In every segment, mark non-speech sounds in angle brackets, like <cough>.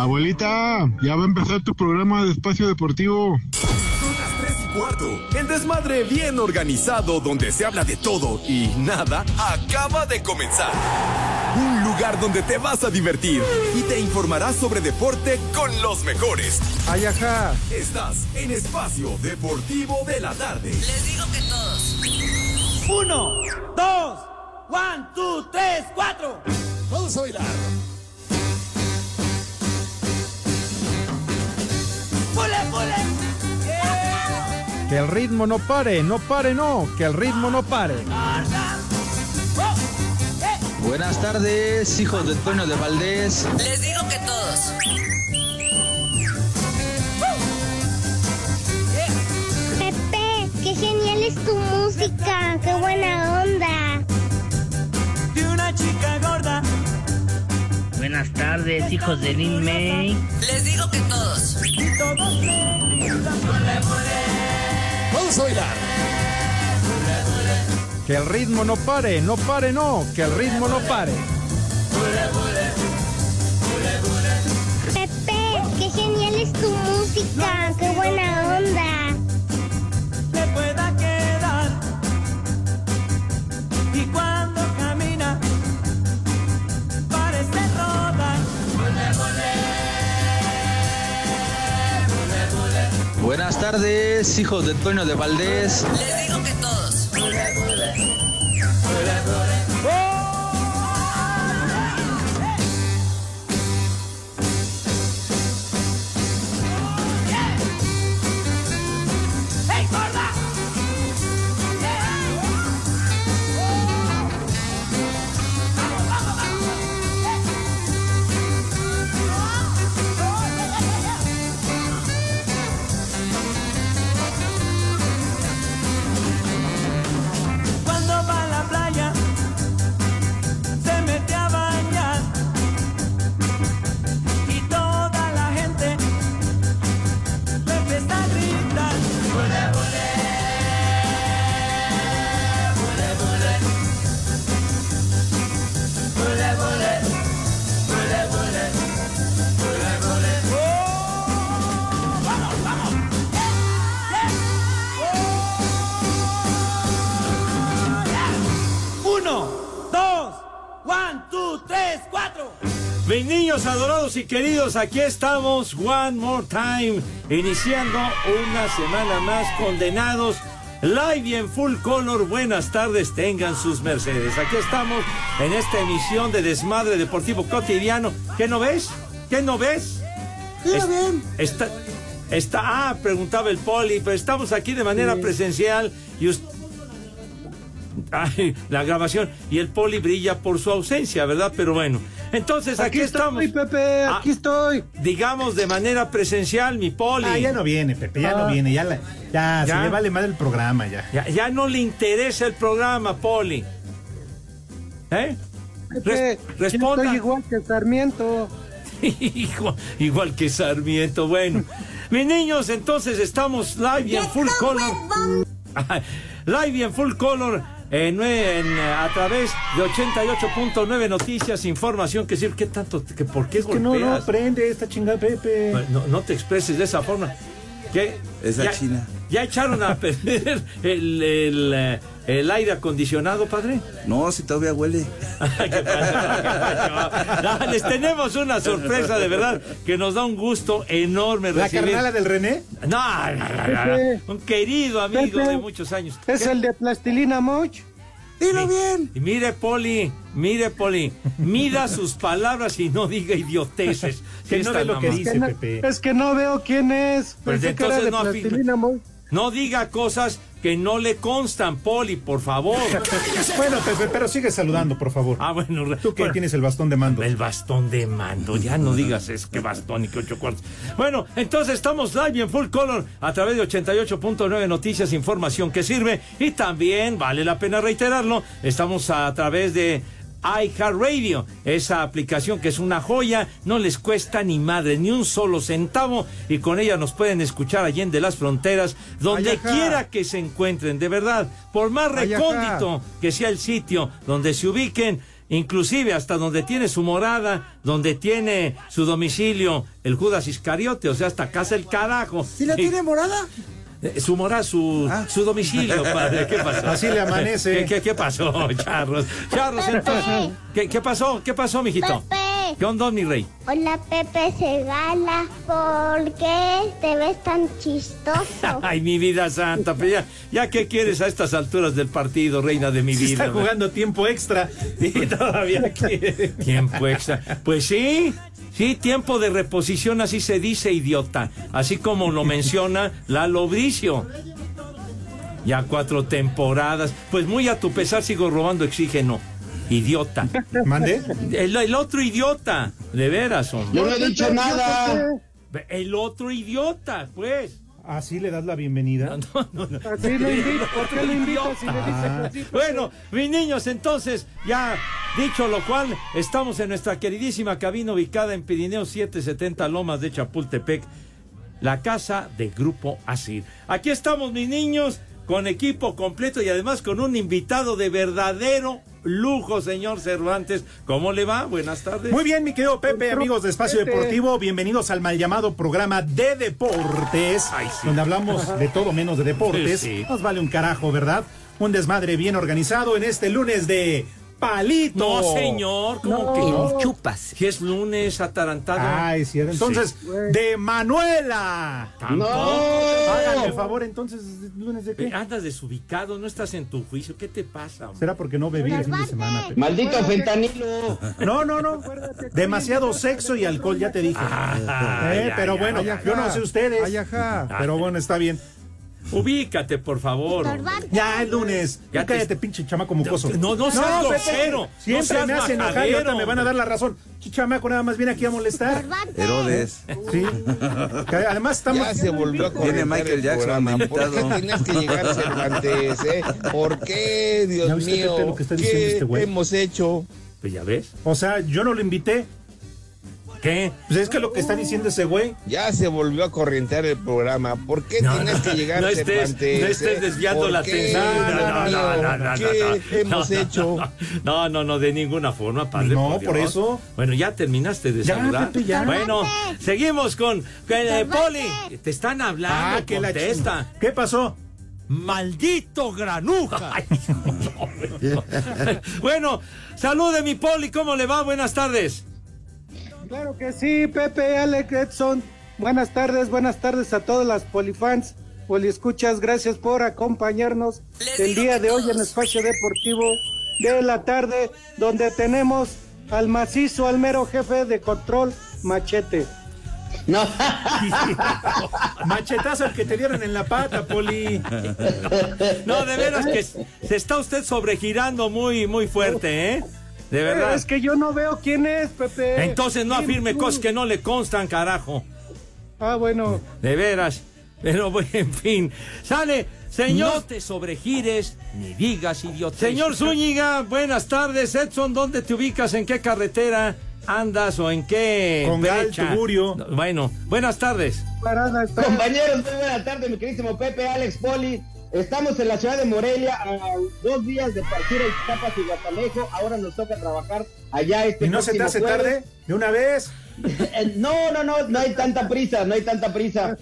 Abuelita, ya va a empezar tu programa de espacio deportivo. Son las 3 y cuarto. El desmadre bien organizado donde se habla de todo y nada acaba de comenzar. Un lugar donde te vas a divertir y te informarás sobre deporte con los mejores. Ay, ajá. Estás en Espacio Deportivo de la Tarde. Les digo que todos. Uno, dos, one, two, tres, cuatro. Vamos a bailar. Que el ritmo no pare, no pare, no. Que el ritmo no pare. Buenas tardes, hijos de Toño de Valdés. Les digo que todos. Pepe, qué genial es tu música, qué buena onda. De una chica gorda. Buenas tardes, hijos de Lin May. Les digo que todos. Y todos. Vamos a bailar. Que el ritmo no pare, no pare, no. Que el ritmo no pare. Pepe, qué genial es tu música, qué buena onda. Me pueda quedar. Y tardes, hijos de Toño de Valdés. Queridos, aquí estamos, one more time, iniciando una semana más condenados, live y en full color. Buenas tardes, tengan sus mercedes. Aquí estamos en esta emisión de Desmadre Deportivo Cotidiano. ¿Qué no ves? ¿Qué no ves? Es- Está, está, ah, preguntaba el poli, pero estamos aquí de manera presencial y Ay, la grabación y el poli brilla por su ausencia, ¿verdad? Pero bueno, entonces aquí, estamos. estoy, Pepe, Ah, aquí estoy. digamos de manera presencial, mi poli. Ah, ya no viene, Pepe, ya no viene, ya, la- ya, ¿Ya? se le vale más el programa ya. ya, ya no le interesa el programa, poli. ¿Eh? Res- responda. igual que Sarmiento. <laughs> igual, igual que Sarmiento. Bueno, <laughs> mis niños, entonces estamos live y en full color. <laughs> live y en full color. En, a través de 88.9 Noticias, información que sirve. ¿Qué tanto? Que, ¿Por qué Es que no, no golpeas? aprende esta chingada, Pepe. No, no te expreses de esa forma. ¿Qué? Esa ya, china. ¿Ya echaron a <laughs> perder el, el, eh, el aire acondicionado, padre? No, si todavía huele. <laughs> ¿Qué? No, les tenemos una sorpresa de verdad que nos da un gusto enorme ¿La recibir. carnala del René? No, no, no, no, un querido amigo de muchos años. ¿Qué? de Plastilina Moch. Dilo bien. Y mire, Poli, mire, Poli, mida sus palabras y no diga idioteces. Que no es ve lo que dice, Pepe. Es que no veo quién es. Pues Pensé que era entonces de no. Plastilina Moch. No diga cosas que no le constan, Poli, por favor. <laughs> Bueno, Pepe, pero sigue saludando, por favor. Ah, bueno, Tú que bueno, tienes el bastón de mando. El bastón de mando, ya no digas es que bastón y que ocho cuartos. Bueno, entonces estamos live en full color a través de 88.9 Noticias, información que sirve. Y también, vale la pena reiterarlo, estamos a través de iHeartRadio, esa aplicación que es una joya, no les cuesta ni madre, ni un solo centavo, y con ella nos pueden escuchar allende las fronteras, donde quiera que se encuentren, de verdad, por más recóndito que sea el sitio donde se ubiquen, inclusive hasta donde tiene su morada, donde tiene su domicilio el Judas Iscariote, o sea, hasta casa el carajo. ¿Sí la tiene morada? Eh, Su morada, su, su domicilio, padre. ¿Qué pasó? Así le amanece. ¿Qué, qué, qué pasó, <laughs> Charros? Charros, entonces. ¿Qué, qué pasó? ¿Qué pasó, mijito? Pepe. ¿Qué onda, mi rey? Hola Pepe Segala, ¿por qué te ves tan chistoso? <laughs> Ay, mi vida santa, pero ya, ya qué quieres a estas alturas del partido, reina de mi vida. está jugando tiempo extra y todavía <laughs> quiere. Tiempo extra. Pues sí, sí, tiempo de reposición, así se dice, idiota. Así como lo menciona Lalo Bricio. Ya cuatro temporadas. Pues muy a tu pesar sigo robando oxígeno. Idiota. ¿Mande? El, el otro idiota. De veras, hombre. Yo no he dicho nada. El otro idiota, pues. Así le das la bienvenida. No, no, no. Así lo invito. ¿Por qué lo invitas si le dices Ah. Pues, Bueno, mis niños, entonces, ya dicho lo cual, estamos en nuestra queridísima cabina ubicada en Pirineo 770 Lomas de Chapultepec, la casa de Grupo Asir. Aquí estamos, mis niños, con equipo completo y además con un invitado de verdadero lujo, señor Cervantes. ¿Cómo le va? Buenas tardes. Muy bien, mi querido Pepe, amigos de Espacio Pepe. Deportivo, bienvenidos al mal llamado programa de deportes, Ay, sí. donde hablamos de todo menos de deportes. Sí, sí. Nos vale un carajo, ¿verdad? Un desmadre bien organizado en este lunes de Palito. No, señor, ¿cómo que no? chupas. Si es lunes atarantado. Ay, cierto. Entonces, de Manuela. Tampoco. Háganme el favor, entonces, ¿lunes de qué? Andas desubicado, no estás en tu juicio. ¿Qué te pasa? hombre? Será porque no bebí el fin de semana. Maldito fentanilo. <laughs> No, no, no. Demasiado sexo y alcohol, ya te dije. Ah, Eh, pero bueno, yo no sé ustedes. Ay, ajá. Pero bueno, está bien. Ubícate, por favor. Ya el lunes. Ya Ya te- cállate, pinche chamaco mocoso. No, no seas Pepe, grosero. Siempre no seas me hacen enojar y ahorita me van a dar la razón. Chamaco nada más viene aquí a molestar. Herodes. Sí. Que Además estamos. Ya se volvió a Viene Michael el Jackson, programa. ¿Por qué invitado. tienes que llegar Cervantes, eh? ¿Por qué, ¿Ya Dios viste, mío? Lo que está diciendo ¿Qué este güey? hemos hecho? Pues ya ves. O sea, yo no lo invité. ¿Qué? Pues es que lo que está diciendo ese güey. Ya se volvió a corrientear el programa. ¿Por qué No, tienes no, que llegar no estés- Cervantes? no estés desviando ¿Por la atención. No, no, no, no, no, ¿Qué no, hemos no, hecho? No, no, no, de ninguna forma, padre. No, por eso. Bueno, ya terminaste de Ya, saludar. Ya. Bueno, seguimos con, con eh. Poli. Te están hablando, Ah, que contesta. ¿Qué pasó? ¡Maldito granuja! <laughs> Ay, no, <laughs> no. bueno, salude mi Poli, ¿cómo le va? Buenas tardes. Claro que sí, Pepe, Alex, Edson. Buenas tardes, buenas tardes a todas las polifans, poliescuchas. Gracias por acompañarnos Les el día de hoy en. Espacio Deportivo de la tarde, donde tenemos al macizo, al mero jefe de control, Machete. No. <laughs> Machetazo el que te dieron en la pata, Poli. <laughs> No, de veras que se está usted sobregirando muy, muy fuerte, ¿eh? De verdad. Es que yo no veo quién es, Pepe. Entonces no ¿Quién afirme tú? cosas que no le constan, carajo. Ah, bueno. De veras. Pero <laughs> bueno, en fin. Sale, señor. No te sobregires ni digas idiota. Señor Zúñiga, buenas tardes. Edson, ¿dónde te ubicas? ¿En qué carretera andas o en qué Congal? Tugurio. No, Bueno, buenas tardes. Compañeros, muy buena tarde, mi queridísimo Pepe, Alex Poli. Estamos en la ciudad de Morelia a dos días de partir a Ixtapas y Guatalejo. Ahora nos toca trabajar allá este ¿Y no se te hace jueves. tarde? ¿De una vez? <laughs> Eh, No, no, no, no hay tanta prisa, no hay tanta prisa.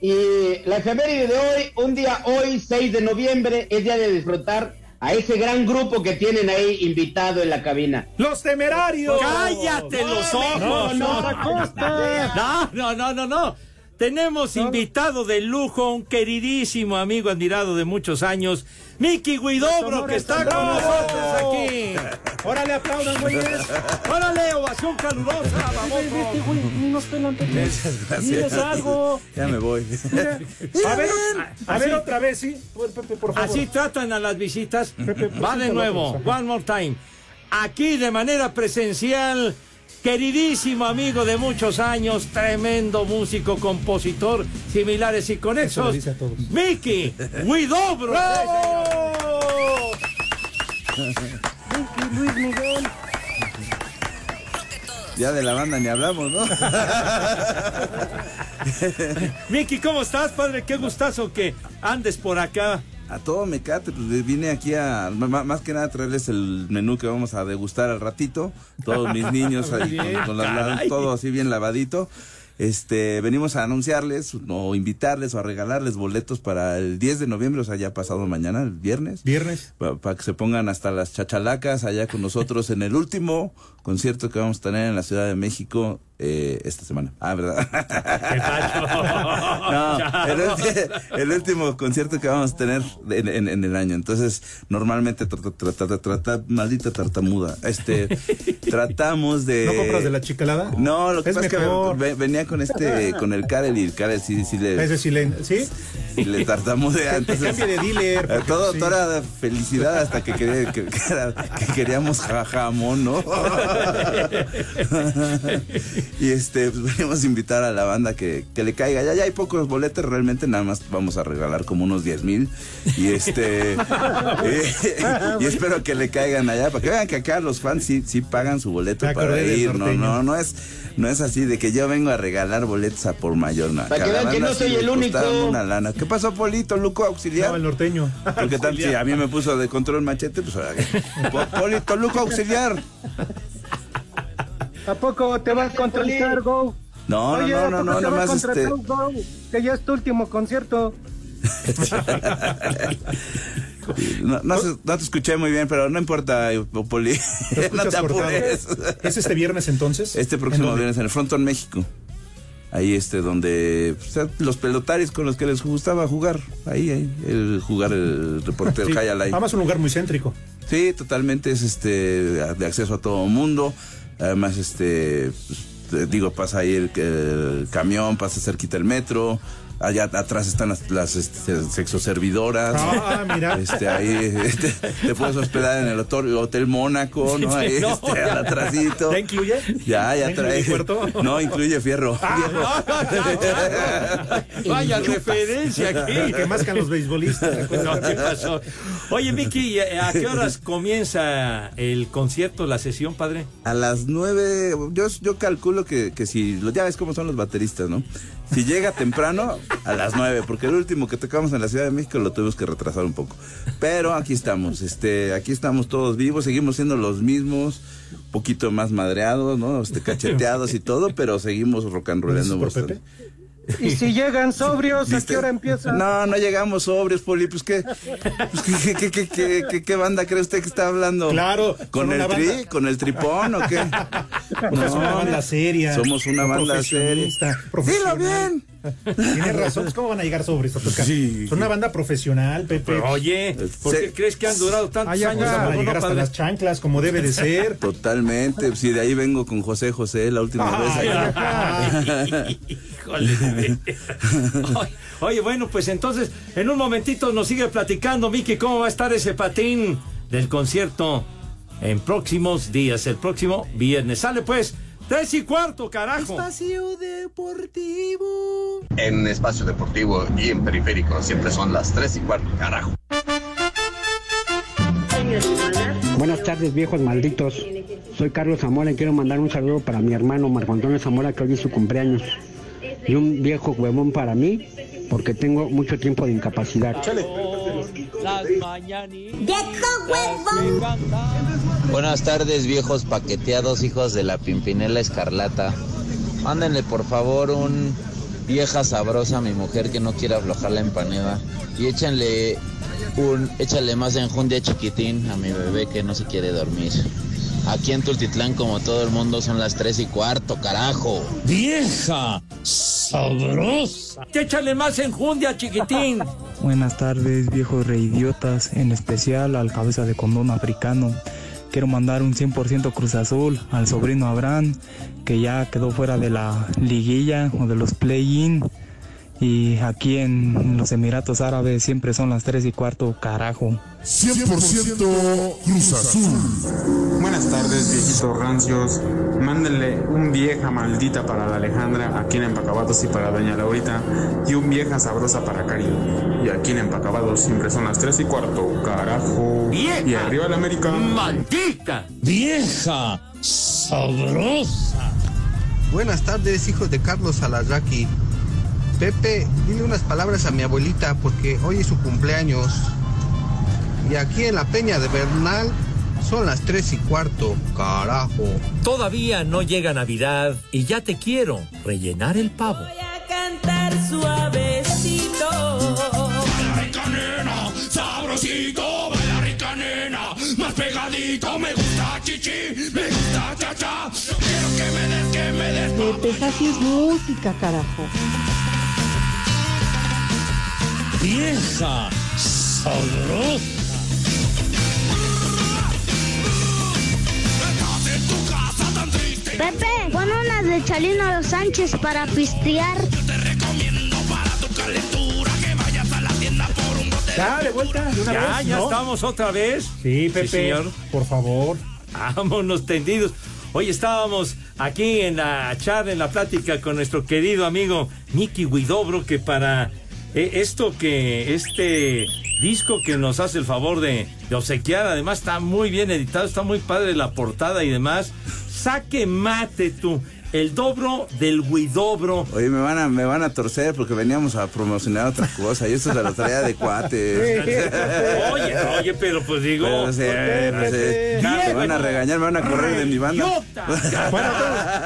Y la efeméride de hoy, un día hoy, 6 de noviembre, es día de disfrutar a ese gran grupo que tienen ahí invitado en la cabina. ¡Los temerarios! ¡Cállate los ojos! no, no, No, no, no, no, no. Tenemos invitado de lujo, un queridísimo amigo admirado de muchos años, Miki Guidobro, que está con nosotros aquí. ¡Órale, aplaudan, güeyes! <laughs> ¡Órale, ovación calurosa, Vete, vete, vamos! güey. Gracias. Diles algo. Ya me voy. A ver, a ver otra vez, ¿sí? Por- Pepe, por favor. Así tratan a las visitas. Pepe, Va de nuevo, one more time. Aquí de manera presencial, queridísimo amigo de muchos años, tremendo músico, compositor, similares y Eso a todos. Miki Guidobro. Vicky, Luis Miguel. Ya de la banda ni hablamos, ¿no? <laughs> Miki, ¿cómo estás, padre? Qué gustazo que andes por acá. A todo mecate, pues vine aquí a, más que nada a traerles el menú que vamos a degustar al ratito. Todos mis niños ahí con, caray. todo así bien lavadito. Este, venimos a anunciarles o invitarles o a regalarles boletos para el 10 de noviembre, o sea, ya pasado mañana, el viernes. Viernes. Para que se pongan hasta las chachalacas allá con nosotros en el último concierto que vamos a tener en la Ciudad de México eh, esta semana. Ah, ¿verdad? <laughs> no, el, ulti- el último concierto que vamos a tener en, en- en el año. Entonces, normalmente trata, trata, trata, maldita tartamuda. Este, <laughs> tratamos de. ¿No compras de la chicalada? No, lo que Es pasa mejor. es que ve- venía con este, con el Karel y el Karel sí, sí le, Ese sí le, ¿sí? y le tartamudea. <laughs> Entonces, de dealer, eh, todo, sí. todo era felicidad hasta que, quería- que, que era- que queríamos ja- jamón, ¿no? <laughs> y este, pues venimos a invitar a la banda que, que le caiga. Ya, ya hay pocos boletos, realmente nada más vamos a regalar como unos 10 mil. Y este, y, <laughs> y espero que le caigan allá, para que vean que acá los fans sí, sí pagan su boleto para ir. No, no, no es, no es así de que yo vengo a regalar boletos a por mayor. No, Para que vean que no soy el único. costaron Una lana. ¿Qué pasó, Polito? Luco auxiliar. No, el norteño. Porque tal, si a mí me puso de control machete, pues ahora Polito, Luco auxiliar. ¿A poco te vas a contratar, Go? No, Oye, no, ¿a no, no, no, vas a nomás este. Go? Que ya es tu último concierto. <laughs> No, no, no te escuché muy bien, pero no importa, Poli. ¿Lo <laughs> no te apures. ¿Es este viernes entonces? Este ¿En próximo dónde? viernes en el Fronton México. Ahí este donde pues, los pelotaris con los que les gustaba jugar. Ahí, ahí, el jugar el reportero Sí. Además, un lugar muy céntrico. Sí, totalmente es este de acceso a todo mundo. Además, este pues, digo, pasa ahí el, el camión, pasa cerquita el metro. Allá atrás están las, las este, sexoservidoras. Ah, mira. Este, ahí este, te puedes hospedar en el hotel, Hotel Mónaco, ¿no? Ahí, No, este, ya. al atrásito. ¿Ya incluye? Ya, ya ¿Ya incluye trae. puerto? No, incluye fierro. Vaya referencia aquí. Que mascan los beisbolistas. <laughs> No, ¿qué pasó? Oye, Miki, ¿a qué horas comienza el concierto, la sesión, padre? A las nueve, yo, yo calculo que, que si, ya ves cómo son los bateristas, ¿no? Si llega temprano, a las nueve, porque el último que tocamos en la Ciudad de México lo tuvimos que retrasar un poco. Pero aquí estamos, este, aquí estamos todos vivos, seguimos siendo los mismos, un poquito más madreados, ¿no? Este, cacheteados y todo, pero seguimos rock and rollando ¿Por bastante. Y si llegan sobrios, ¿a qué hora empieza? No, no llegamos sobrios, Poli. Pues qué, pues, ¿qué, qué, qué, qué, banda cree usted que está hablando? Claro, ¿Con el tri? ¿Con el tripón o qué? Es una banda seria. Somos una banda seria. Dilo bien. Tienes <laughs> razón, pues, ¿cómo van a llegar sobrios a tocar? Sí. Son una banda profesional, Pepe. Pero, oye, ¿por Se- qué crees que han durado tantos Ay, años? pues, a van a llegar no, hasta padre? las chanclas, como debe de ser. <laughs> Totalmente. Si de ahí vengo con José José la última Ay, vez. ay, Híjole. Oye, bueno, pues entonces, en un momentito nos sigue platicando, Miki, cómo va a estar ese patín del concierto en próximos días, el próximo viernes. Sale pues, tres y cuarto, carajo. En espacio deportivo y en periférico siempre son las 3 y cuarto, carajo. Buenas tardes, viejos malditos. Soy Carlos Zamora y quiero mandar un saludo para mi hermano Marco Antonio Zamora, que hoy es su cumpleaños. Y un viejo huevón para mí, porque tengo mucho tiempo de incapacidad. Buenas tardes, viejos paqueteados, hijos de la Pimpinela Escarlata. Mándenle por favor un vieja sabrosa a mi mujer que no quiere aflojar la empanada. Y échenle un, échale más enjundia chiquitín a mi bebé que no se quiere dormir. Aquí en Tultitlán, como todo el mundo, son las tres y cuarto, carajo. ¡Vieja! ¡Sabrosa! Échale más enjundia, chiquitín. <laughs> Buenas tardes, viejos reidiotas, en especial al cabeza de condón africano. Quiero mandar un 100% Cruz Azul al sobrino Abraham, que ya quedó fuera de la liguilla o de los play-in. Y aquí en los Emiratos Árabes siempre son las 3 y cuarto, carajo. 100% Cruz Azul. Buenas tardes, viejitos rancios. Mándenle un vieja maldita para la Alejandra aquí en Empacabados y para Doña Laurita. Y un vieja sabrosa para Cari. Y aquí en Empacabados siempre son las 3 y cuarto. Carajo. ¡Vieja! Y arriba la América. ¡Maldita! ¡Vieja! ¡Sabrosa! Buenas tardes, hijos de Carlos Alarraqui. Pepe, dile unas palabras a mi abuelita porque hoy es su cumpleaños. Y aquí en la Peña de Bernal son las tres y cuarto, carajo. Todavía no llega Navidad y ya te quiero rellenar el pavo. cantar suavecito. Baila rica nena, sabrosito, baila rica nena, más pegadito, me gusta chichi, me gusta cha-cha, quiero que me des, que me des. Pepe, esa sí es música, carajo. Vieja, sabrosa. Pepe, pon unas de Chalino Los Sánchez para pistear. te recomiendo para tu calentura que vayas a la tienda por un bote Ya, de vuelta, de una Ya, vez, ya ¿no? estamos otra vez. Sí, Pepe, señor. por favor. Vámonos tendidos. Hoy estábamos aquí en la charla, en la plática con nuestro querido amigo Nicky Guidobro, que para esto que, este disco que nos hace el favor de, de obsequiar, además está muy bien editado, está muy padre la portada y demás. Saque mate tú, el dobro del Guidobro. Oye, me van a, me van a torcer porque veníamos a promocionar otra cosa y esto se lo traía de cuate. Oye, oye, pero pues digo. Pero, sí, no sé. Me van a regañar, me van a correr de mi banda. Bueno,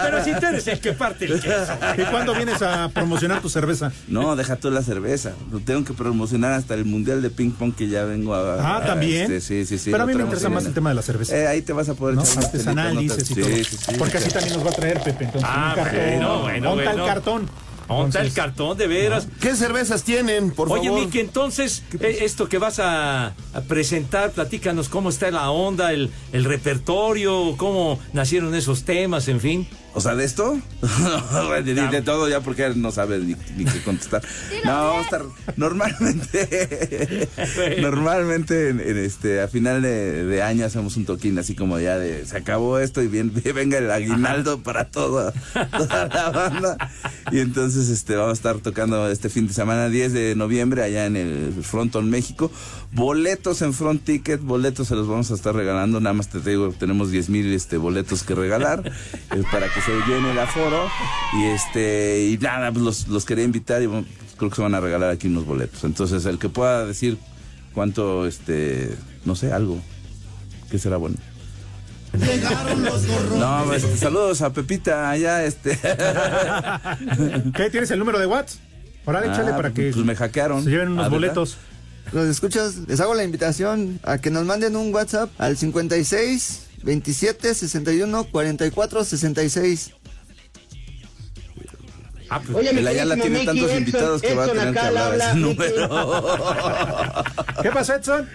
pero si tú eres el que parte el queso. ¿Y cuándo vienes a promocionar tu cerveza? No, deja tú la cerveza. Lo tengo que promocionar hasta el mundial de ping pong que ya vengo a. Ah, ¿también? este, sí, sí, sí. Pero a mí me interesa más el tema de la cerveza. Eh, ahí te vas a poder ¿no? echar Artesanal, dices y todo. Sí, sí, sí. Porque así también nos va a traer, Pepe. Entonces, Ah, un cartón. bueno, bueno, Monta bueno. el cartón. Monta el cartón, de veras. ¿Qué cervezas tienen, por Oye, favor? Miki, entonces, eh, esto que vas a, a presentar, platícanos cómo está la onda, el, el repertorio, cómo nacieron esos temas, en fin. O sea, ¿de esto? <laughs> de, de- de todo ya porque él no sabe ni, ni qué contestar. <laughs> No, vamos a estar normalmente <laughs> normalmente en, en este a final de, de año hacemos un toquín así como ya de se acabó esto y bien venga el aguinaldo para toda, toda la banda. Y entonces este vamos a estar tocando este fin de semana 10 de noviembre allá en el Fronton México. Boletos en Front Ticket, boletos se los vamos a estar regalando, nada más te digo, tenemos 10 mil este, boletos que regalar eh, para que se llene el aforo y este y nada, pues los, los quería invitar y bueno, pues, creo que se van a regalar aquí unos boletos. Entonces, el que pueda decir cuánto, este, no sé, algo, que será bueno. No, este, saludos a Pepita allá, este. <laughs> ¿Qué? ¿Tienes el número de WhatsApp? Ahora échale Ah, para que pues me hackearon. se lleven unos Ah, ¿verdad? boletos. Los escuchas, les hago la invitación a que nos manden un WhatsApp al 56 27 61 44 66. Oye, mi El Ayala queridísimo tiene Mickey, tantos Edson- invitados que va a Edson tener que acá hablar a habla, ese número. <laughs> ¿Qué pasa, Edson?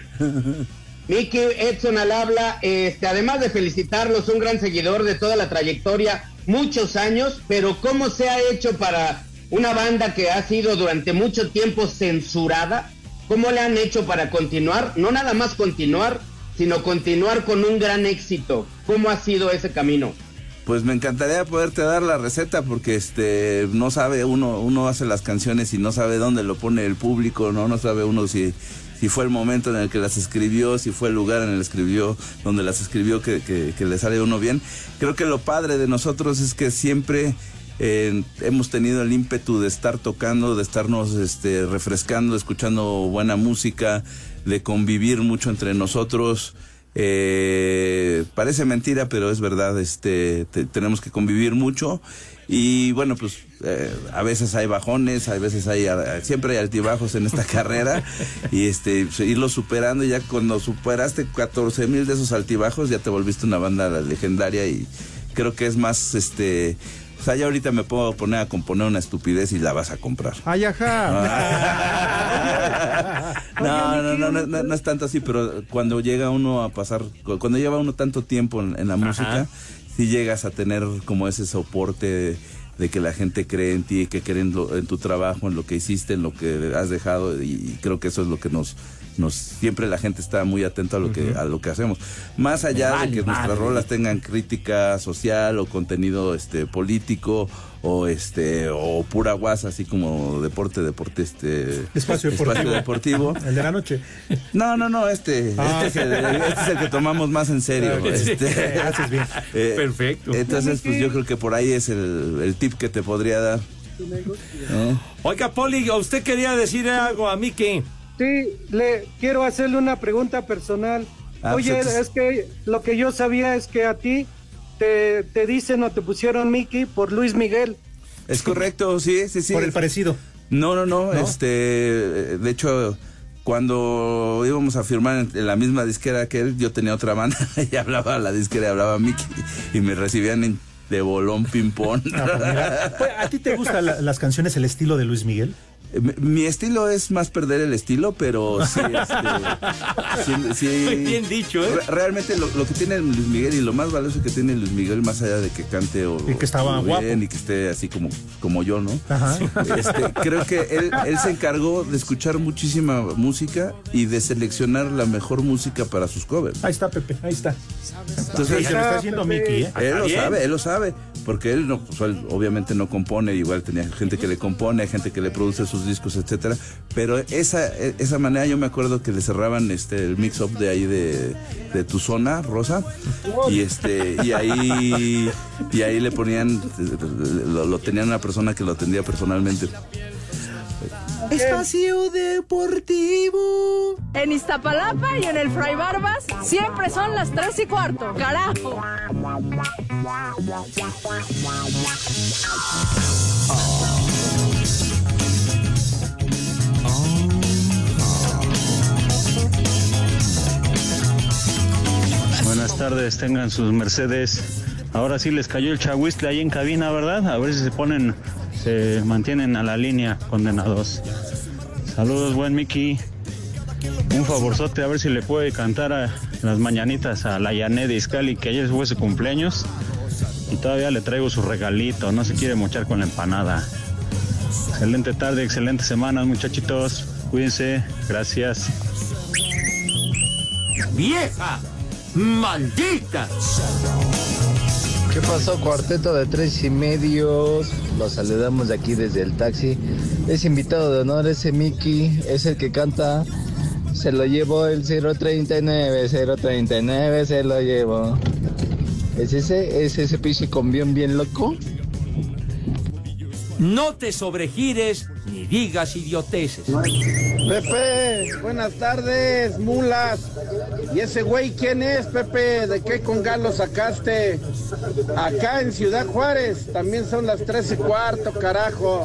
Mickey Edson al habla, este, además de felicitarlos, un gran seguidor de toda la trayectoria, muchos años, pero ¿cómo se ha hecho para una banda que ha sido durante mucho tiempo censurada? ¿Cómo le han hecho para continuar? No nada más continuar, sino continuar con un gran éxito. ¿Cómo ha sido ese camino? Pues me encantaría poderte dar la receta porque este no sabe uno uno hace las canciones y no sabe dónde lo pone el público, no no sabe uno si si fue el momento en el que las escribió, si fue el lugar en el que escribió, donde las escribió que, que, le sale uno bien. Creo que lo padre de nosotros es que siempre eh, hemos tenido el ímpetu de estar tocando, de estarnos este, refrescando, escuchando buena música, de convivir mucho entre nosotros. Eh, parece mentira, pero es verdad, este, te- tenemos que convivir mucho y bueno, pues eh, a veces hay bajones, a veces hay, siempre hay altibajos en esta <laughs> carrera y este, pues, irlo superando y ya cuando superaste 14 mil de esos altibajos ya te volviste una banda legendaria y creo que es más, este, sea, ya ahorita me puedo poner a componer una estupidez y la vas a comprar. Ay, <laughs> No, no, no, no, no, no es tanto así, pero cuando llega uno a pasar, cu- cuando lleva uno tanto tiempo en, en la música, sí llegas a tener como ese soporte de, de que la gente cree en ti, que cree en, lo- en tu trabajo, en lo que hiciste, en lo que has dejado, y, y creo que eso es lo que nos, nos, siempre la gente está muy atenta a lo que, a lo que hacemos. Más allá vale de que nuestras rolas tengan crítica social o contenido este político o este o pura guasa así como deporte deporte este Espacio deportivo. deportivo. <laughs> El de la noche. No, no, no, este, Ah. este, es el, este es el que tomamos más en serio. Sí, este. haces bien. <laughs> Eh, Perfecto. Entonces, pues yo creo que por ahí es el, el tip que te podría dar. Oiga, Poli, ¿usted quería decir algo a Miki? Sí, le quiero hacerle una pregunta personal. Ah, Oye, pues, es que lo que yo sabía es que a ti te, te dicen o te pusieron Mickey por Luis Miguel. Es correcto, sí, sí, sí. Por el parecido. No, no, no, ¿No? este, de hecho, cuando íbamos a firmar en, la misma disquera que él, yo tenía otra banda <laughs> y hablaba la disquera, hablaba Mickey y me recibían en- de bolón ping-pong. Ah, pues mira, ¿A ti te gustan la- las canciones, el estilo de Luis Miguel? Mi, estilo es más perder el estilo, pero sí, este, sí, sí- <laughs> Muy bien dicho, ¿eh? Re- realmente lo, lo que tiene Luis Miguel y lo más valioso que tiene Luis Miguel, más allá de que cante o, Y que estaba bien guapo. y que esté así como, como yo, ¿no? Ajá. Este, creo que él, él se encargó de escuchar muchísima música y de seleccionar la mejor música para sus covers. Ahí está, Pepe, ahí está. Entonces, Y se lo está haciendo Mickey, ¿eh? Él Está lo sabe, él lo sabe, porque él no, pues, él obviamente no compone, igual tenía gente que le compone, gente que le produce sus discos, etcétera. Pero esa, esa manera yo me acuerdo que le cerraban este el mix up de ahí de, de tu zona, Rosa, y este, y ahí, y ahí le ponían, lo, lo tenían una persona que lo atendía personalmente. Espacio Deportivo. En Iztapalapa y en el Fray Barbas siempre son las 3 y cuarto. ¡Carajo! Tardes, tengan sus Mercedes. Ahora sí les cayó el chahuistle ahí en cabina, ¿verdad? A ver si se ponen, se mantienen a la línea, condenados. Saludos, buen Mickey. Un favorzote, a ver si le puede cantar a las mañanitas a la Yané de Iscali, que ayer fue su cumpleaños. Y todavía le traigo su regalito, no se quiere mochar con la empanada. Excelente tarde, excelente semana, muchachitos. Cuídense, gracias. ¡Vieja! ¡Maldita! ¿Qué pasó, cuarteto de tres y medios? Los saludamos de aquí desde el taxi. Es invitado de honor ese Mickey, es el que canta. Se lo llevó el 039, 039 se lo llevó. ¿Es ese? ¿Es ese pinche combión bien loco? No te sobregires ni digas idioteces. Pepe, buenas tardes, mulas. ¿Y ese güey quién es, Pepe? ¿De qué congal lo sacaste? Acá en Ciudad Juárez también son las tres y cuarto, carajo.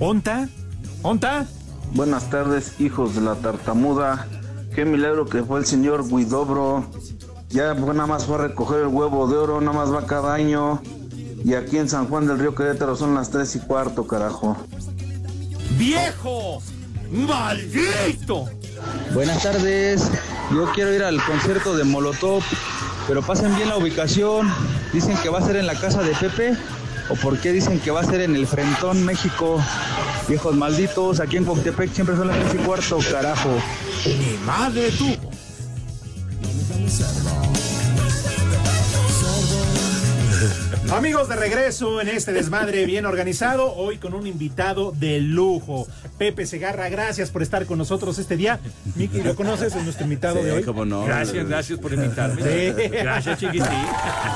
¿Onta? ¿Onta? Buenas tardes, hijos de la tartamuda. Qué milagro que fue el señor Guidobro. Ya nada más fue a recoger el huevo de oro, nada más va cada año. Y aquí en San Juan del Río Querétaro son las tres y cuarto, carajo. ¡Viejo! ¡Maldito! Buenas tardes, yo quiero ir al concierto de Molotov, pero pasen bien la ubicación. Dicen que va a ser en la casa de Pepe, o por qué dicen que va a ser en el Frentón México. Viejos malditos, aquí en Coctepec siempre son las tres y cuarto, carajo. ¡Mi madre tú! Amigos de regreso en este desmadre bien organizado, hoy con un invitado de lujo, Pepe Segarra, gracias por estar con nosotros este día. Miki, ¿lo conoces? Es nuestro invitado Sí, de hoy. cómo no. Gracias, gracias por invitarme. Sí. Gracias, chiquitín.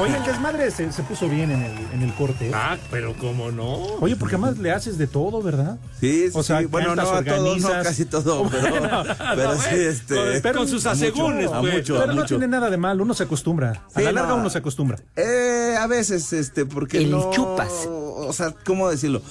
Oye, el desmadre se, se puso bien en el, en el corte. ¿eh? Ah, pero cómo no. Oye, porque además le haces de todo, ¿verdad? Sí, sí, O sea, sí. bueno, no cantas, a todo, no organizas. casi todo, pero, Bueno, <laughs> pero no, sí, este. pero con sus a mucho, asegúnes, a pues. mucho, a Pero no tiene nada de mal, uno se acostumbra. A la larga no. uno se acostumbra. Eh, a veces, este, porque El no... chupas. O sea, ¿cómo decirlo?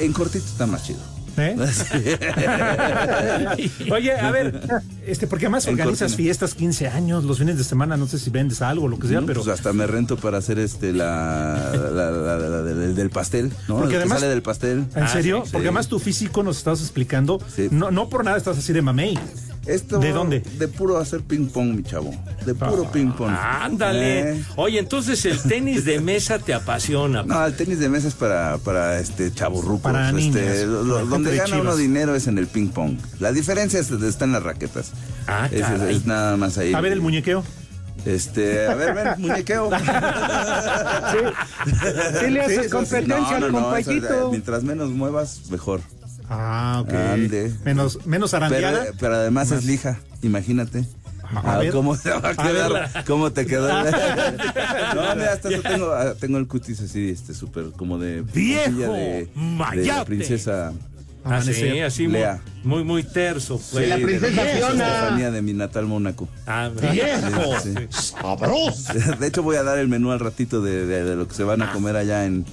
En cortito está más chido. ¿Eh? <laughs> Oye, a ver, este, porque además organizas cortina. fiestas, 15 años, los fines de semana, no sé si vendes algo o lo que sea, No, pero pues hasta me rento para hacer este la, la- la- la- la- del, del pastel, ¿no? Porque El que además- sale del pastel. ¿En serio? sí, sí. Porque además tu físico nos estabas explicando, no, no por nada estás así de mamey. Esto ¿De dónde? De puro hacer ping pong, mi chavo. De puro ping pong. Ándale. Eh. Oye, entonces el tenis de mesa te apasiona. No, el tenis de mesa es para, para este chaburrucos. Para este, lo- lo- donde de gana uno dinero es en el ping pong. La diferencia es, está en las raquetas. Ah, es, es- caray. es nada más ahí. A ver el muñequeo. Este, a ver, ven, <laughs> muñequeo. Sí le haces sí. competencia No, no, al no, compayito. eso, eh, mientras menos muevas, mejor. Ah, ok. Ande. Menos, menos Pero, arandeada. pero además es lija, imagínate. A Ah, ver. ¿Cómo te va a A quedar? ¿Cómo te quedó? <laughs> no, mira, hasta yo tengo, ah, tengo el cutis así, este, súper como de... ¡Viejo! de, de princesa Ah, sí, Amanecer. así muy, Lea. muy, muy terso. Sí, Pues. la de princesa Viejo. Fiona. Estefanía de mi natal Mónaco. Ah, ¡Viejo! Sí. ¡Sabroso! <laughs> De hecho, voy a dar el menú al ratito de, de- de lo que se van a comer allá en.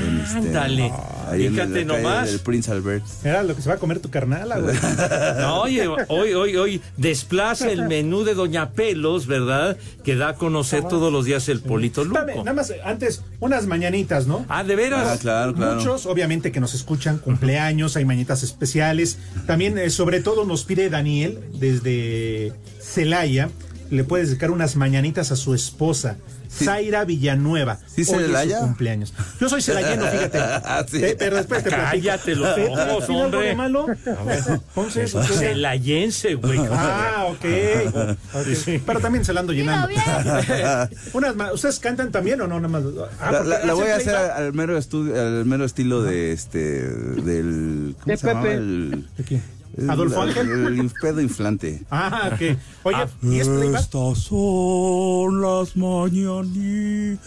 en este- ándale. Ahí en Fíjate la nomás. del Prince Albert. Era lo que se va a comer tu carnal, güey. <laughs> No, oye, hoy, hoy, hoy desplaza el menú de Doña Pelos, ¿verdad? Que da a conocer todos los días el Polito Dame, Luco. nada más, antes, unas mañanitas, ¿no? Ah, de veras. Ah, claro, claro. Muchos, obviamente, que nos escuchan, cumpleaños, hay mañanitas especiales. También, eh, sobre todo, nos pide Daniel, desde Celaya, le puedes dedicar unas mañanitas a su esposa, Zaira Villanueva. ¿Sí, Hoy es su Celaya? cumpleaños. Yo soy celayeno, fíjate. <laughs> Ah, sí. Eh, pero después te platico. Cállate los ¿Te- te ojos, hombre. de malo? Entonces. Celayense, güey. Ah, ok. <laughs> Ok. Pero también se la ando llenando. <laughs> Unas ¿Ustedes cantan también o no? Nada más? Ah, La, la- la voy a hacer al mero, estudio, al mero estilo de este. del. ¿Cómo De se llama? Pepe. El, ¿De quién? ¿Adolfo el- Ángel? El, infpedo inflante. Ah, ok. Oye, ¿y es playback? Estas son las mañanitas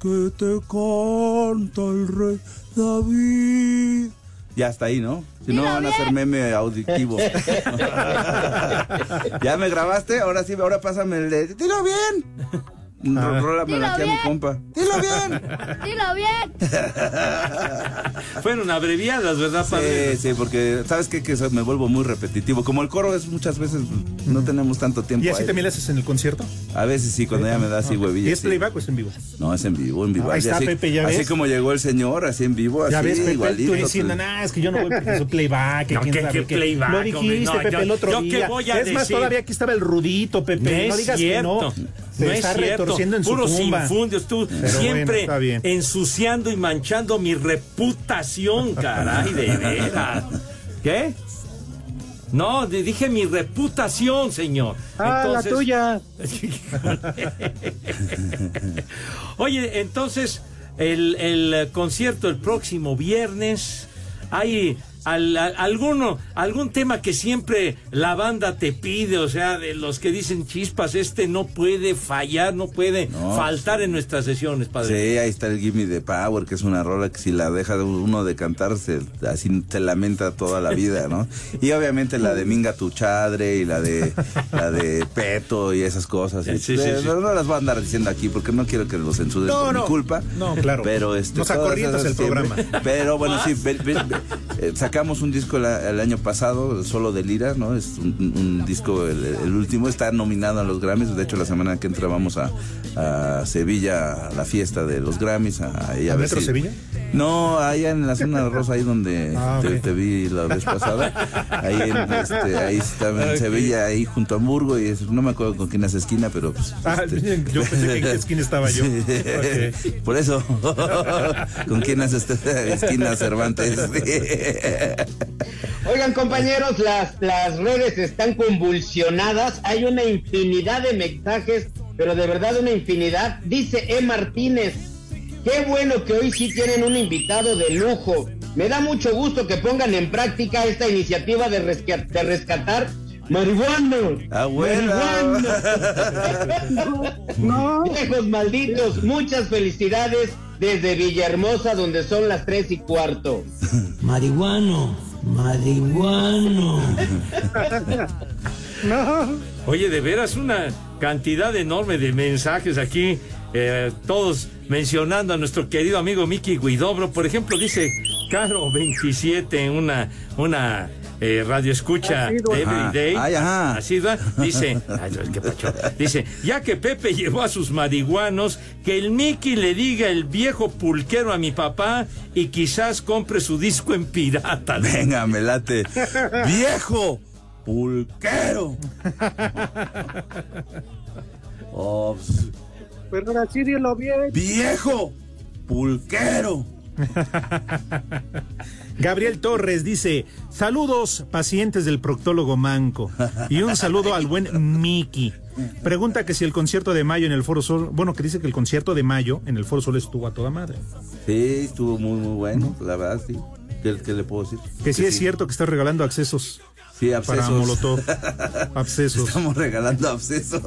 que te canta el rey David. Ya está ahí, ¿no? Si no, van a hacer meme auditivo. <laughs> <laughs> ¿Ya me grabaste? Ahora sí, ahora pásame el de. ¡Dilo bien! Ah. Rólame Dilo aquí a mi bien. compa. ¡Dilo bien! <laughs> Dilo bien. Fueron abreviadas, ¿verdad, padre? Sí, sí, porque sabes qué? que eso me vuelvo muy repetitivo. Como el coro es muchas veces no tenemos tanto tiempo. ¿Y así ahí. también le haces en el concierto? A veces sí, cuando ya me da así ¿Y huevillas. es sí. playback o es en vivo? No, es en vivo, en vivo. Ahí está, así, Pepe, ¿ya así ves? como llegó el señor, así en vivo, así Ya ves, Pepe, igualito. tú diciendo, nah, es que yo no voy porque soy playback. que No, quién ¿qué- sabe qué qué". playback, Lo dijiste? No, Pepe, yo- el otro ¿yo qué día. voy a es más, decir? todavía aquí estaba el rudito, Pepe. No digas cierto. que no. Se no está es cierto. retorciendo en su Puros tumba. infundios, tú Pero siempre bueno, ensuciando y manchando mi reputación, caray, de veras. ¿Qué? No, dije mi reputación, señor. Ah, la Entonces- tuya. <laughs> Oye, entonces, el, el concierto el próximo viernes, ¿hay al- al- alguno, algún tema que siempre la banda te pide? O sea, de los que dicen chispas, este no puede fallar, no puede No. faltar en nuestras sesiones, Sí, padre. ahí está el Gimme the Power, que es una rola que si la deja uno de cantar, se, así se lamenta toda la vida, ¿no? Y obviamente la de Minga tu Chadre y la de la de Peto y esas cosas. Sí, sí, sí, Eh, sí. No, no las voy a andar diciendo aquí porque no quiero que los censuren No, por no. mi culpa. No, claro. Pero este, Nos acorrientas el siempre. programa. Pero bueno, sí, ve- ve- ve- eh, sacamos un disco la- el año pasado, solo de Lira, ¿no? Es un, un disco, el, el último, está nominado a los Grammys. De hecho, la semana que entra vamos a, a Sevilla a la fiesta de los Grammys. A, a ¿Al ver Metro si- Sevilla? No, allá en la zona rosa, ahí donde <laughs> Ah, te, vi la vez pasada. Ahí, en, este, ahí estaba en. Sevilla, ahí junto a Hamburgo. Y es- no me acuerdo con quién hace esquina, pero pues. Ah, este, yo pensé que en qué esquina estaba yo. <laughs> Sí. Ok. Por eso, <laughs> ¿con quién hace esta esquina Cervantes? Oigan, compañeros, las, las redes están convulsionadas. Hay una infinidad de mensajes, pero de verdad una infinidad. Dice E. Martínez, qué bueno que hoy sí tienen un invitado de lujo. Me da mucho gusto que pongan en práctica esta iniciativa de, resca- de rescatar marihuana. Abuela. No. <laughs> <laughs> Viejos malditos, muchas felicidades desde Villahermosa, donde son las tres y cuarto. <laughs> Marihuano, marihuano. <laughs> No. Oye, de veras una cantidad enorme de mensajes aquí, eh, todos mencionando a nuestro querido amigo Miki Guidobro. Por ejemplo, dice Caro 27, una, una eh, radio escucha Asidua. Everyday. Ay, ajá. Asidua, dice, ay, no, qué pacho. dice, ya que Pepe <laughs> llevó a sus marihuanos, que el Miki le diga el viejo pulquero a mi papá y quizás compre su disco en pirata. Venga, me late. ¡Viejo! ¡Pulquero! Oh, Pero ahora sí dilo bien. ¡Viejo! ¡Pulquero! <laughs> Gabriel Torres dice, saludos pacientes del proctólogo Manco y un saludo al buen Miki. Pregunta que si el concierto de mayo en el Foro Sol, bueno, que dice que el concierto de mayo en el Foro Sol estuvo a toda madre. Sí, estuvo muy, muy bueno, la verdad, sí. ¿Qué, qué le puedo decir? Que sí es cierto que está regalando accesos Sí, para abscesos. Molotov. <laughs> Abscesos. Estamos regalando abscesos.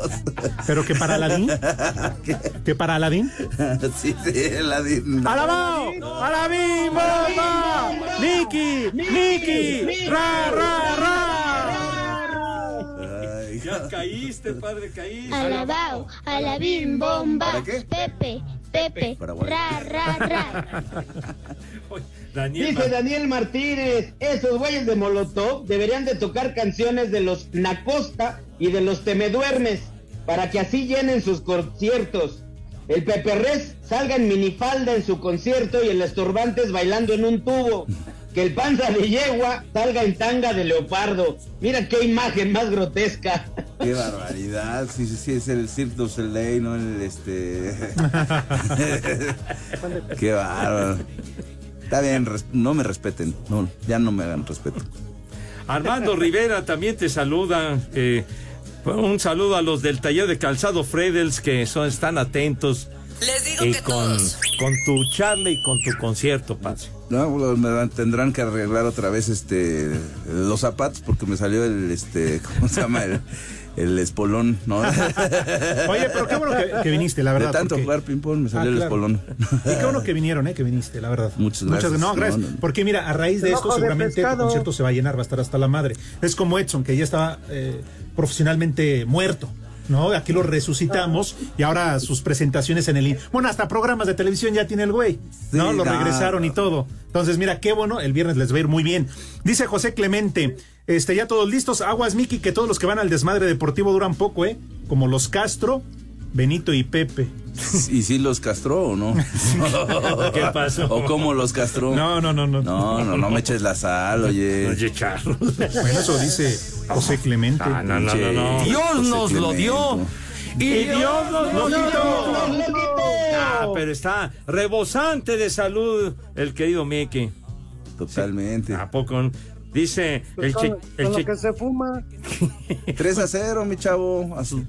Pero que para Aladín, <laughs> que para Aladín. <laughs> sí, sí, la di- ¡Alabao! ¡Alabín, mamá! ¡Ni Miki, Miki, ra, ra, ra. Ya caíste, padre, caíste. Alabao, alabim, bomba. ¿Para qué? Pepe, Pepe, ra, ra, ra. Daniel Dice Mar- Daniel Martínez, esos güeyes de Molotov deberían de tocar canciones de los Nacosta y de los Temeduermes para que así llenen sus conciertos. El Pepe Res salga en minifalda en su concierto y el Estorbantes bailando en un tubo. Que el panza de yegua salga en tanga de leopardo. Mira qué imagen más grotesca. <laughs> Qué barbaridad. Sí, sí, sí, es el Cirque du Soleil, ¿no? El este. <laughs> <laughs> Qué bárbaro. Está bien, no me respeten. No, ya no me hagan respeto. Armando <laughs> Rivera también te saluda. eh, un saludo a los del taller de calzado Fredels que son, están atentos. Les digo y que con, todos. con tu charla y con tu concierto, padre. No, me tendrán que arreglar otra vez este los zapatos porque me salió el este <laughs> ¿cómo se llama? el, el espolón, ¿no? <laughs> Oye, pero qué bueno que, que viniste, la verdad. De tanto porque- jugar ping pong me salió Ah, el claro. espolón. Y qué bueno que vinieron, ¿eh? Que viniste, la verdad. Muchas gracias. No, gracias. No, no, no. Porque mira, a raíz de El esto de seguramente el concierto se va a llenar, va a estar hasta la madre. Es como Edson, que ya estaba eh, profesionalmente muerto. ¿No? Aquí lo resucitamos y ahora sus presentaciones en el. Bueno, hasta programas de televisión ya tiene el güey. ¿No? Sí, lo no. regresaron y todo. Entonces, mira, qué bueno. El viernes les va a ir muy bien. Dice José Clemente. Este, ya todos listos. Aguas, Miki, que todos los que van al desmadre deportivo duran poco, ¿eh? Como los Castro, Benito y Pepe. ¿Y si los castró o no? <laughs> ¿Qué pasó? ¿O cómo los castró? No, no, no, no. No, no, no me eches la sal, oye. Oye, charro. Bueno, eso dice José Clemente. Ah, no, no, no, no. Dios nos lo dio. Y Dios nos lo ¡Dios quitó. nos lo quitó! Ah, pero está rebosante de salud el querido Mickey. Totalmente. ¿A poco? Dice el, Con, el lo che- que se fuma. <laughs> 3 a 0, mi chavo. a su-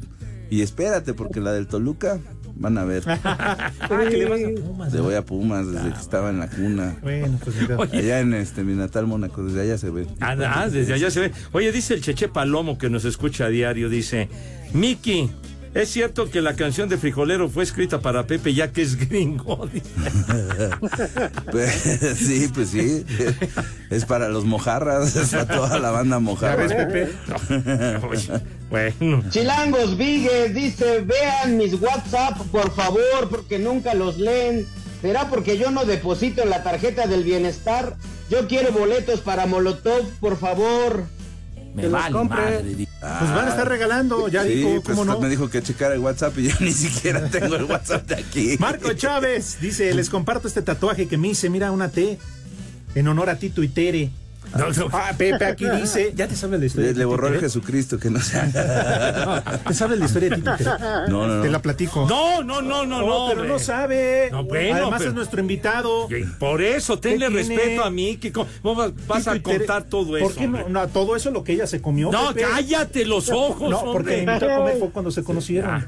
Y espérate, porque la del Toluca van a ver. <laughs> Ah, que le vas a Pumas, Le voy a Pumas desde que estaba en la cuna. Bueno, pues mira. Allá en este mi natal Mónaco, desde allá se ve. Ah, ah, desde allá se ve. Oye, dice el Cheche Palomo que nos escucha a diario, dice, Miki, ¿es cierto que la canción de Frijolero fue escrita para Pepe ya que es gringo? <laughs> Pues, sí, pues sí. Es para los mojarras, es para toda la banda mojarra. ¿Ya ves, Pepe? Oye, bueno. Chilangos Vigues dice, vean mis WhatsApp, por favor, porque nunca los leen. ¿Será porque yo no deposito en la tarjeta del bienestar? Yo quiero boletos para Molotov, por favor. Me vale madre. Pues van a estar regalando, ya Sí, dijo, pues ¿cómo no? me dijo que checara el WhatsApp y yo <laughs> ni siquiera tengo el WhatsApp de aquí. Marco Chávez dice, les comparto este tatuaje que me hice, mira una T, en honor a Tito y Tere. Ah, Pepe aquí <laughs> dice, ya te sabes la historia. Le, de borró el? Jesucristo que no se <laughs> No, ¿Te sabes la historia de Tito? No, no, no. Te la platico. No, no, no, no, Oh, no. pero hombre. no sabe. No, bueno, Además pero- es nuestro invitado. Por eso, tenle respeto a Miki. ¿Cómo cómo vas, a contar todo eso? ¿Por qué no? Todo eso lo que ella se comió. No, Pepe. cállate los ojos, No, porque invitó a comer fue cuando se conocieron.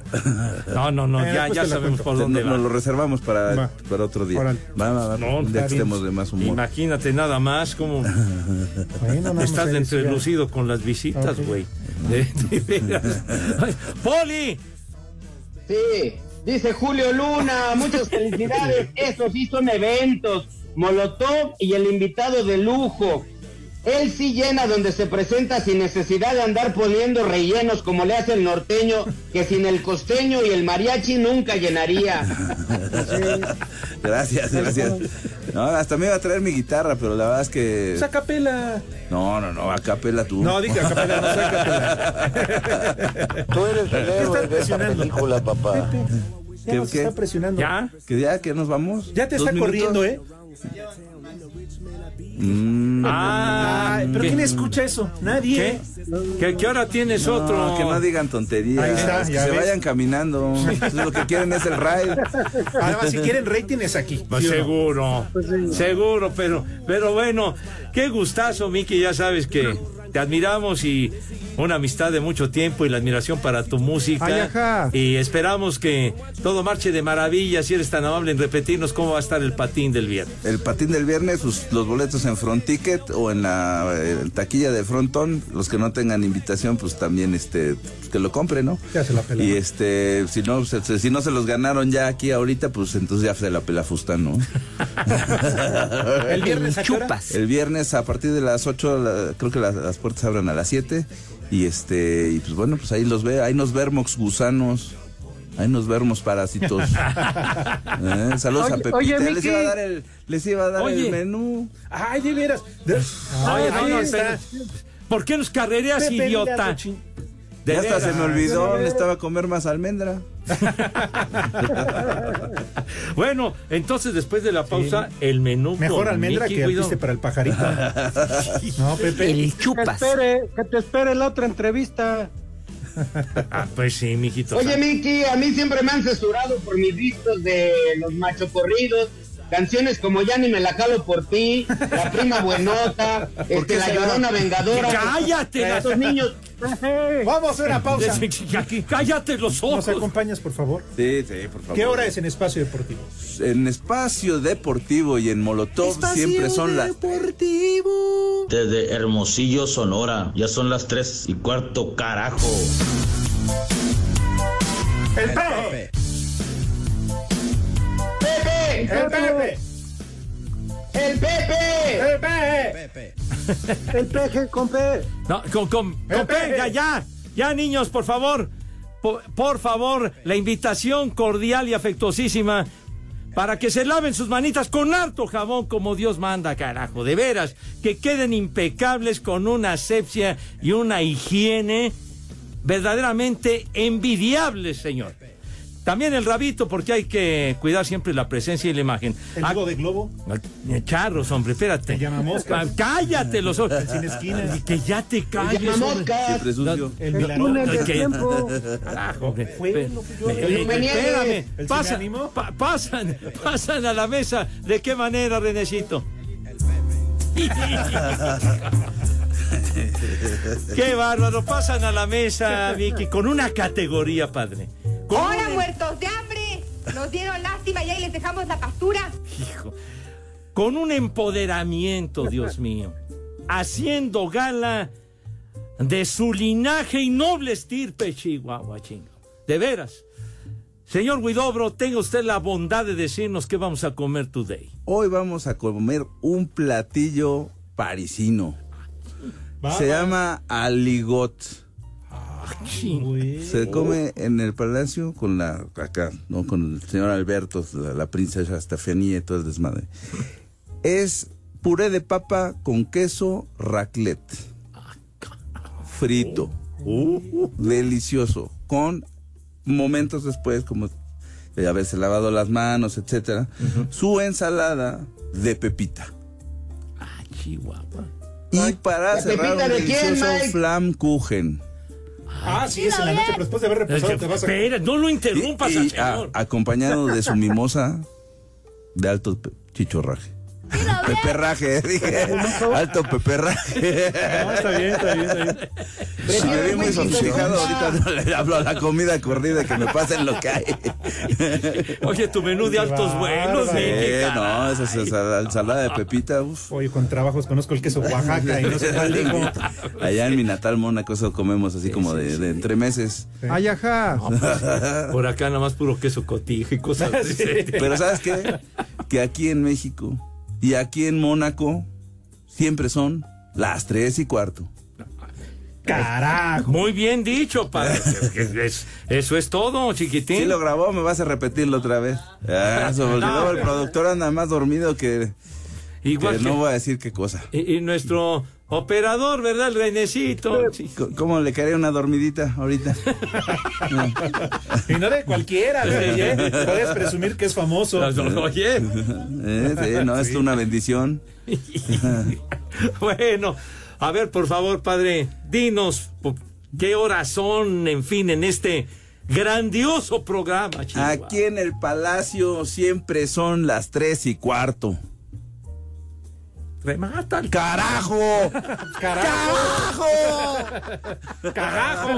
No, no, no, Eh, ya, ya sabemos por dónde Nos lo reservamos para, para otro día. Va, va, va. No, un día está que bien. estemos de más humor. Imagínate nada más como <laughs> Bueno, estás entrelucido con las visitas, güey. <laughs> Poli, Sí, dice Julio Luna, muchas felicidades. <laughs> Estos sí son eventos. Molotov y el invitado de lujo. Él sí llena donde se presenta sin necesidad de andar poniendo rellenos como le hace el norteño, que sin el costeño y el mariachi nunca llenaría. <laughs> Gracias, gracias. No, hasta me iba a traer mi guitarra, pero la verdad es que. Esa capela. No, no, no, acá pela tú. No, dije a capela, no soy capela. <laughs> Tú eres el ¿Qué héroe de esta presionando? película, papá. Ya ¿Qué- nos qué? está presionando. ¿ya? Que ya, que nos vamos. Ya te ¿Dos está minutos? corriendo, ¿eh? Mm, Ah, Ay, pero ¿qué? ¿quién escucha eso? Nadie. ¿Qué? ¿Qué, hora tienes no, otro? que no digan tonterías. Ahí está, que se ves. vayan caminando. Entonces, lo que quieren es el ride. Además, si quieren rating es aquí. Pues ¿sí o no? seguro, seguro, pero, pero bueno, qué gustazo, Miki, ya sabes que te admiramos y una amistad de mucho tiempo y la admiración para tu música. Ay, ajá. Y esperamos que todo marche de maravilla, si eres tan amable en repetirnos cómo va a estar el patín del viernes. El patín del viernes, sus- los boletos en Front Ticket o en la eh, taquilla de frontón. Los que no tengan invitación, pues también este pues, que lo compren, ¿no? Ya se la pela. Y este, si no, se- si no se los ganaron ya aquí ahorita, pues entonces ya se la pela Fustán, ¿no? <laughs> El viernes, ¿a qué hora? El viernes a partir de las 8, la- creo que las, las puertas abran a las 7. Y este, y pues bueno, pues ahí los ve, ahí nos vermos gusanos. Ahí nos vermos parásitos. <laughs> Eh, Saludos a Oye, Pepita. oye, les iba a dar el, les iba a dar Oye. el menú. Ay, de veras. De- Oye, no, no, espera. ¿Por qué nos carrereas, idiota? De ya hasta se me olvidó, necesitaba comer más almendra. <laughs> Bueno, entonces después de la pausa, el menú. Mejor con almendra Mickey que Guido. alpiste para el pajarito. <laughs> No, Pepe. El Que chupas. espere, que te espere la otra entrevista. Ah, pues sí, mijito. Oye, Miki, a mí siempre me han censurado por mis discos de los macho corridos. Canciones como Ya ni me la jalo por ti, La prima buenota, <laughs> este, La llorona vengadora. ¡Cállate! la- Estos niños. Vamos a una pausa. ¡Cállate los ¿Nos ojos! acompañas, por favor? Sí, sí, por favor. ¿Qué hora es en Espacio Deportivo? En espacio deportivo y en Molotov siempre son las. Desde Hermosillo, Sonora. Ya son las tres y cuarto, carajo. El Pepe. ¡Pepe! El Pepe. ¡El Pepe! El Pepe. El peje con P. No, con, con, con Pepe. Ya, ya, niños, por favor. Por, por favor, la invitación cordial y afectuosísima para que se laven sus manitas con harto jabón como Dios manda, carajo. De veras, que queden impecables con una asepsia y una higiene verdaderamente envidiables, señor. También el rabito, porque hay que cuidar siempre la presencia y la imagen. El Ah, de globo. eh, Charros, hombre, espérate. El llamamoscas. Ah, Cállate los ojos. El sin esquinas. Que ya te calles. hombre. Llamamoscas. Siempre sucio. El El túnel del que- tiempo. Carajo, no El. Espérame, ¿El pasan, pa- pasan, pasan a la mesa. ¿De qué manera, Renecito? <laughs> Qué bárbaro, pasan a la mesa, Vicky, con una categoría, padre. Con ¡Hola, un- muertos de hambre! Nos dieron lástima y ahí les dejamos la pastura. Hijo, con un empoderamiento, Dios <laughs> mío, haciendo gala de su linaje y noble estirpe, Chihuahua, chingo. De veras. Señor Guidobro, tenga usted la bondad de decirnos qué vamos a comer today. Hoy vamos a comer un platillo parisino. Va, Se va. llama aligot. Uy. Se come en el palacio con la acá, ¿no? Con el señor Alberto, la, la princesa Estefanía y todo el desmadre. Es puré de papa con queso raclette. Frito. Delicioso. Con momentos después, como de haberse lavado las manos, etcétera, su ensalada de pepita. Ah, Chihuahua. Y para ¿la cerrar pepita un delicioso flamkuchen. Ah, sí, es en la noche, pero después de haber reposado te vas a... Espera, no lo interrumpas Y- al y, ah, señor. acompañado de su mimosa de alto chichorraje. Peperraje, dije. <laughs> Alto peperraje. No, está bien, está bien, está bien. Si me vi muy sofisticado, ahorita no le hablo a la comida corrida que me pasen lo que hay. Oye, tu menú de altos. Vicky, Eh, no, esa es ensalada de pepita. uf. Oye, con trabajos conozco el queso Oaxaca y no sé cuál. <laughs> Allá en mi natal Mónaco eso comemos así como de, de entre meses. Ay, ajá. Por acá nada más puro queso cotijo y cosas <laughs> así. Pero ¿sabes qué? Que aquí en México y aquí en Mónaco siempre son las tres y cuarto. Carajo. Muy bien dicho, padre. <laughs> Es- eso es todo, chiquitín. Si lo grabó, me vas a repetirlo otra vez. Ah, el productor anda más dormido que, Igual que que- no voy a decir qué cosa. Y, y nuestro operador, ¿verdad? El Renecito. Sí. C- ¿Cómo le caería una dormidita ahorita? <laughs> Y no de cualquiera, ¿eh? <laughs> Puedes presumir que es famoso. Oye, Eh, sí, no, es una bendición. <laughs> bueno, a ver, por favor, padre, dinos qué horas son, en fin, en este grandioso programa, Chihuahua. Aquí en el palacio siempre son las tres y cuarto. Remata. <laughs> ¡Carajo! ¡Carajo! ¡Carajo!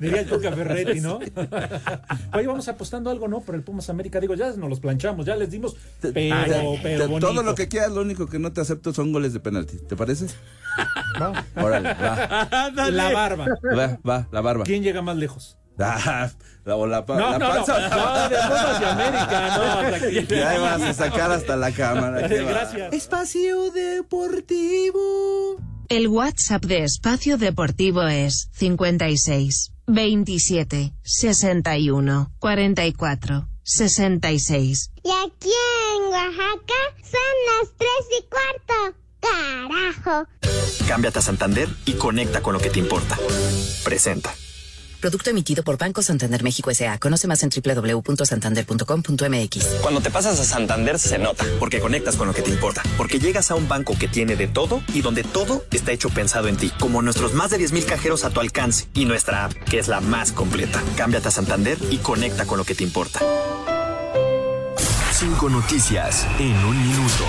Diría el Tuca Ferretti, ¿no? <laughs> Oye, vamos apostando algo, ¿no? Por el Pumas América. Digo, ya nos los planchamos, ya les dimos. Pero, Ay, pero bonito. todo lo que quieras, lo único que no te acepto son goles de penalti. ¿Te parece? Va. Órale, va. La barba. Va, va, la barba. ¿Quién llega más lejos? Ah, la, o la, pa- No, la no, no. panza. No, de Pumas y América, no, <laughs> tranquilo. Ya vas a sacar hasta la cámara. Gracias. Espacio Deportivo. El WhatsApp de Espacio Deportivo es 56 27 61 44 66. Y aquí en Oaxaca son las tres y cuarto. ¡Carajo! Cámbiate a Santander y conecta con lo que te importa. Presenta. Producto emitido por Banco Santander México S.A. Conoce más en www.santander.com.mx. Cuando te pasas a Santander se nota, porque conectas con lo que te importa, porque llegas a un banco que tiene de todo y donde todo está hecho pensado en ti, como nuestros más de 10.000 cajeros a tu alcance y nuestra app, que es la más completa. Cámbiate a Santander y conecta con lo que te importa. Cinco noticias en un minuto.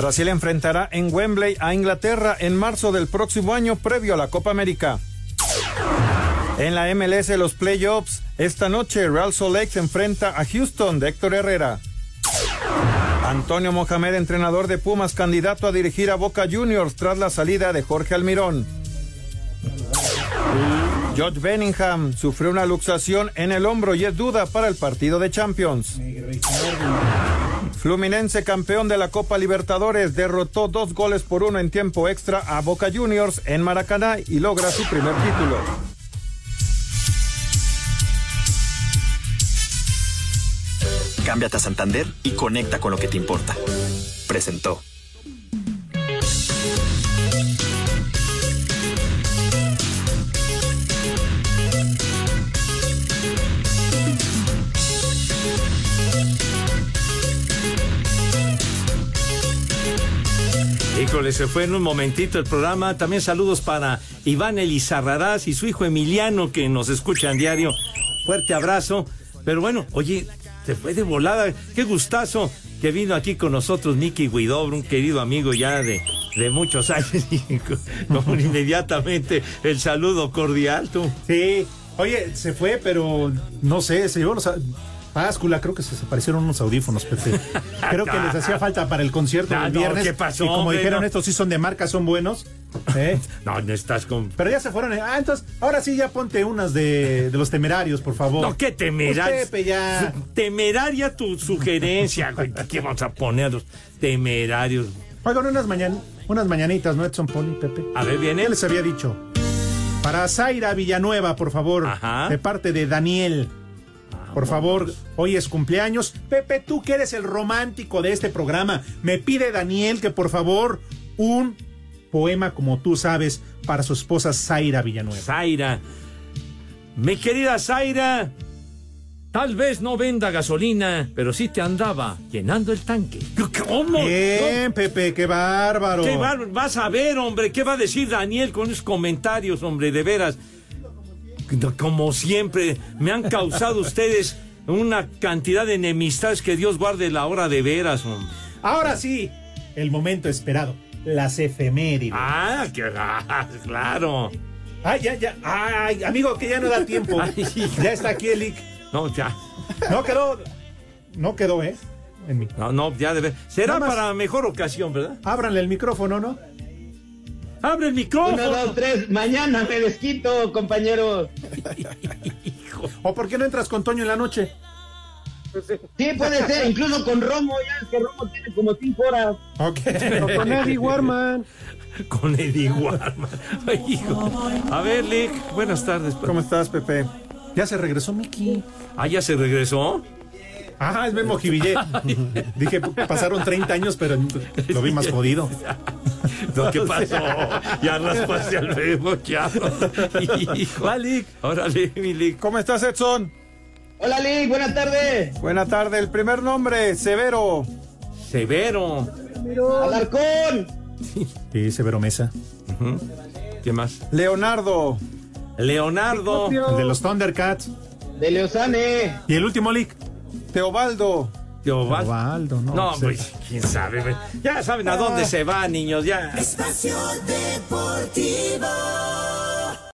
Brasil enfrentará en Wembley a Inglaterra en marzo del próximo año previo a la Copa América. En la MLS los playoffs, esta noche Real Salt enfrenta a Houston de Héctor Herrera. Antonio Mohamed, entrenador de Pumas, candidato a dirigir a Boca Juniors tras la salida de Jorge Almirón. George Bellingham sufrió una luxación en el hombro y es duda para el partido de Champions. Fluminense, campeón de la Copa Libertadores, derrotó dos goles por uno en tiempo extra a Boca Juniors en Maracaná y logra su primer título. Cámbiate a Santander y conecta con lo que te importa. Presentó. Híjole, se fue en un momentito el programa. También saludos para Iván Elizarrarás y su hijo Emiliano que nos escuchan diario. Fuerte abrazo. Pero bueno, oye, se fue de volada. Qué gustazo que vino aquí con nosotros Miki Guidobro, un querido amigo ya de, de muchos años. <laughs> Como inmediatamente el saludo cordial, tú. Sí. Oye, se fue, pero no sé, se llevó los. A- Páscula, creo que se desaparecieron unos audífonos, Pepe. Creo que les hacía falta para el concierto Ah, del no, viernes. ¿qué pasó, Y como hombre? dijeron, No. estos sí son de marca, son buenos. ¿eh? <laughs> No, no estás con. Pero ya se fueron. eh. Ah, entonces, ahora sí ya ponte unas de, de los temerarios, por favor. No, qué temeraria. Pues, Pepe, ya. Temeraria tu sugerencia, güey. ¿Qué vamos a poner los temerarios? Oigan, unas, mañan, unas mañanitas, ¿no, Edson Poli, Pepe? A ver, viene. ¿Qué les había dicho? Para Zaira Villanueva, por favor. De parte de Daniel. Por favor, hoy es cumpleaños. Pepe, tú que eres el romántico de este programa, me pide Daniel que por favor un poema como tú sabes para su esposa Zaira Villanueva. Zaira. Mi querida Zaira, tal vez no venda gasolina, pero sí te andaba llenando el tanque. ¿Cómo? Bien, Pepe, qué bárbaro. ¿Qué bárbaro? Vas a ver, hombre, ¿qué va a decir Daniel con esos comentarios, hombre? De veras, como siempre, me han causado ustedes una cantidad de enemistades que Dios guarde la hora de veras, hombre. Ahora sí, el momento esperado. Las efemérides. Ah, que, <laughs> ah, claro. Ay, ya, ya. Ay, amigo, que ya no da tiempo. <laughs> ya está aquí el IC. No, ya. No quedó. No quedó, ¿eh? En mí. No, no, ya debe. Será Nada más. para mejor ocasión, ¿verdad? Ábranle el micrófono, ¿no? ¡Abre el micrófono! Uno, dos, tres. Mañana me desquito, compañeros. <laughs> ¿O por qué no entras con Toño en la noche? Sí, puede ser. Incluso con Romo. Ya es que Romo tiene como cinco horas. Ok. O con Eddie Warman. Con Eddie Warman. Ay, hijo. A ver, Lick, buenas tardes. ¿Cómo estás, Pepe? Ya se regresó Miki. Ah, ya se regresó. Ah, es Memo Jivillé. Dije, pasaron 30 años, pero lo vi más jodido. No, ¿Qué pasó? Ya raspaste al ya. Va, Lick. Órale, mi Lick. ¿Cómo estás, Edson? Hola, Lick. Buenas tardes. Buena tarde. El primer nombre, Severo. Severo. Alarcón. Sí, Severo Mesa. ¿Qué más? Leonardo. Leonardo. El de los Thundercats. De Leozane. Y el último Lick. Teobaldo. Teobaldo. Teobaldo, no, No, pues, quién sabe. güey. Ya saben a dónde se va, niños, ya. Espacio Deportivo.